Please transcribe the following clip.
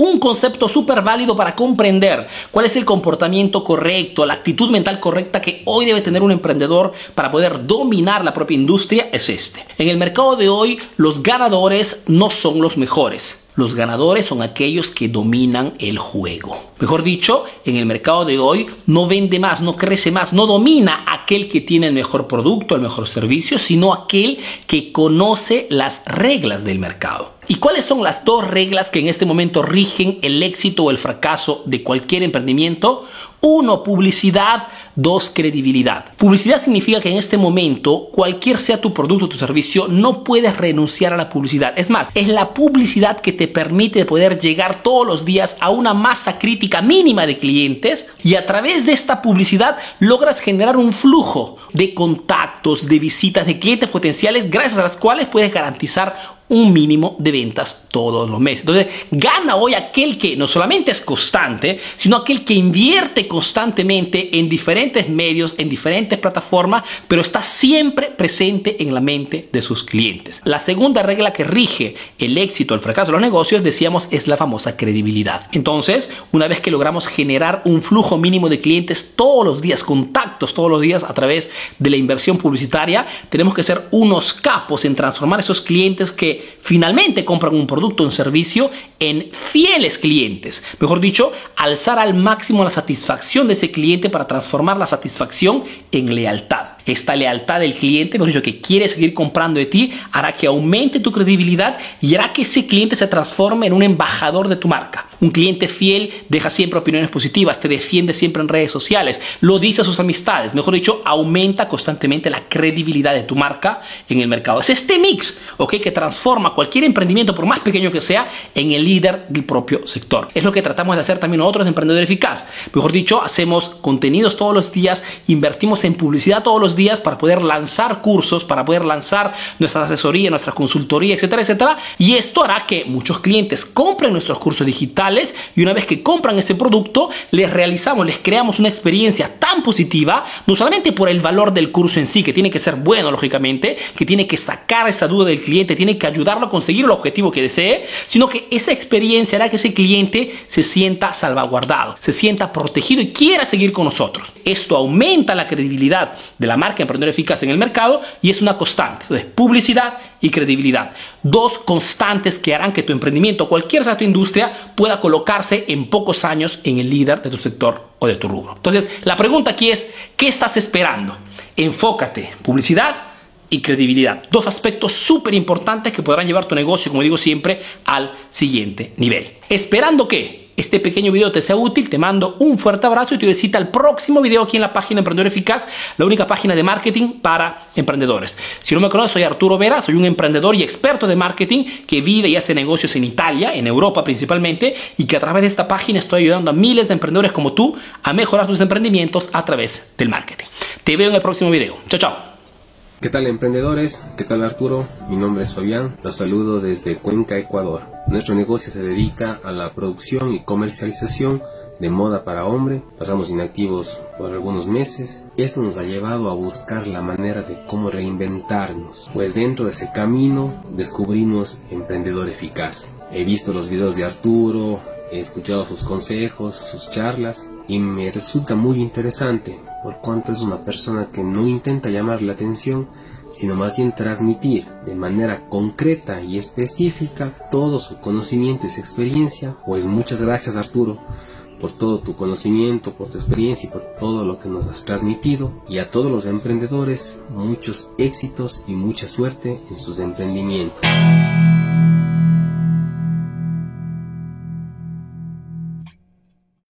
Un concepto súper válido para comprender cuál es el comportamiento correcto, la actitud mental correcta que hoy debe tener un emprendedor para poder dominar la propia industria es este. En el mercado de hoy los ganadores no son los mejores. Los ganadores son aquellos que dominan el juego. Mejor dicho, en el mercado de hoy no vende más, no crece más, no domina aquel que tiene el mejor producto, el mejor servicio, sino aquel que conoce las reglas del mercado. ¿Y cuáles son las dos reglas que en este momento rigen el éxito o el fracaso de cualquier emprendimiento? Uno, publicidad. Dos, credibilidad. Publicidad significa que en este momento, cualquier sea tu producto o tu servicio, no puedes renunciar a la publicidad. Es más, es la publicidad que te permite poder llegar todos los días a una masa crítica mínima de clientes y a través de esta publicidad logras generar un flujo de contactos, de visitas, de clientes potenciales, gracias a las cuales puedes garantizar un mínimo de ventas todos los meses. Entonces, gana hoy aquel que no solamente es constante, sino aquel que invierte constantemente en diferentes medios, en diferentes plataformas, pero está siempre presente en la mente de sus clientes. La segunda regla que rige el éxito, el fracaso de los negocios, decíamos, es la famosa credibilidad. Entonces, una vez que logramos generar un flujo mínimo de clientes todos los días, todos los días a través de la inversión publicitaria, tenemos que ser unos capos en transformar esos clientes que finalmente compran un producto o un servicio en fieles clientes. Mejor dicho, alzar al máximo la satisfacción de ese cliente para transformar la satisfacción en lealtad. Esta lealtad del cliente, mejor dicho, que quiere seguir comprando de ti, hará que aumente tu credibilidad y hará que ese cliente se transforme en un embajador de tu marca. Un cliente fiel deja siempre opiniones positivas, te defiende siempre en redes sociales, lo dice a sus amistades, mejor dicho, aumenta constantemente la credibilidad de tu marca en el mercado. Es este mix, ¿ok? Que transforma cualquier emprendimiento, por más pequeño que sea, en el líder del propio sector. Es lo que tratamos de hacer también nosotros, Emprendedores Eficaz. Mejor dicho, hacemos contenidos todos los días, invertimos en publicidad todos los días para poder lanzar cursos, para poder lanzar nuestra asesoría, nuestra consultoría, etcétera, etcétera. Y esto hará que muchos clientes compren nuestros cursos digitales y una vez que compran ese producto, les realizamos, les creamos una experiencia tan positiva, no solamente por el valor del curso en sí, que tiene que ser bueno, lógicamente, que tiene que sacar esa duda del cliente, tiene que ayudarlo a conseguir el objetivo que desee, sino que esa experiencia hará que ese cliente se sienta salvaguardado, se sienta protegido y quiera seguir con nosotros. Esto aumenta la credibilidad de la marca emprendedor eficaz en el mercado y es una constante. Entonces, publicidad y credibilidad. Dos constantes que harán que tu emprendimiento, cualquier sea tu industria, pueda colocarse en pocos años en el líder de tu sector o de tu rubro. Entonces, la pregunta aquí es, ¿qué estás esperando? Enfócate, publicidad y credibilidad. Dos aspectos súper importantes que podrán llevar tu negocio, como digo siempre, al siguiente nivel. ¿Esperando qué? Este pequeño video te sea útil, te mando un fuerte abrazo y te visita al próximo video aquí en la página Emprendedor Eficaz, la única página de marketing para emprendedores. Si no me conoces, soy Arturo Vera, soy un emprendedor y experto de marketing que vive y hace negocios en Italia, en Europa principalmente, y que a través de esta página estoy ayudando a miles de emprendedores como tú a mejorar sus emprendimientos a través del marketing. Te veo en el próximo video. Chao, chao. ¿Qué tal emprendedores? ¿Qué tal Arturo? Mi nombre es Fabián, los saludo desde Cuenca, Ecuador. Nuestro negocio se dedica a la producción y comercialización de moda para hombre. Pasamos inactivos por algunos meses. Esto nos ha llevado a buscar la manera de cómo reinventarnos. Pues dentro de ese camino descubrimos Emprendedor Eficaz. He visto los videos de Arturo, he escuchado sus consejos, sus charlas y me resulta muy interesante por cuanto es una persona que no intenta llamar la atención, sino más bien transmitir de manera concreta y específica todo su conocimiento y su experiencia. Pues muchas gracias Arturo por todo tu conocimiento, por tu experiencia y por todo lo que nos has transmitido. Y a todos los emprendedores, muchos éxitos y mucha suerte en sus emprendimientos.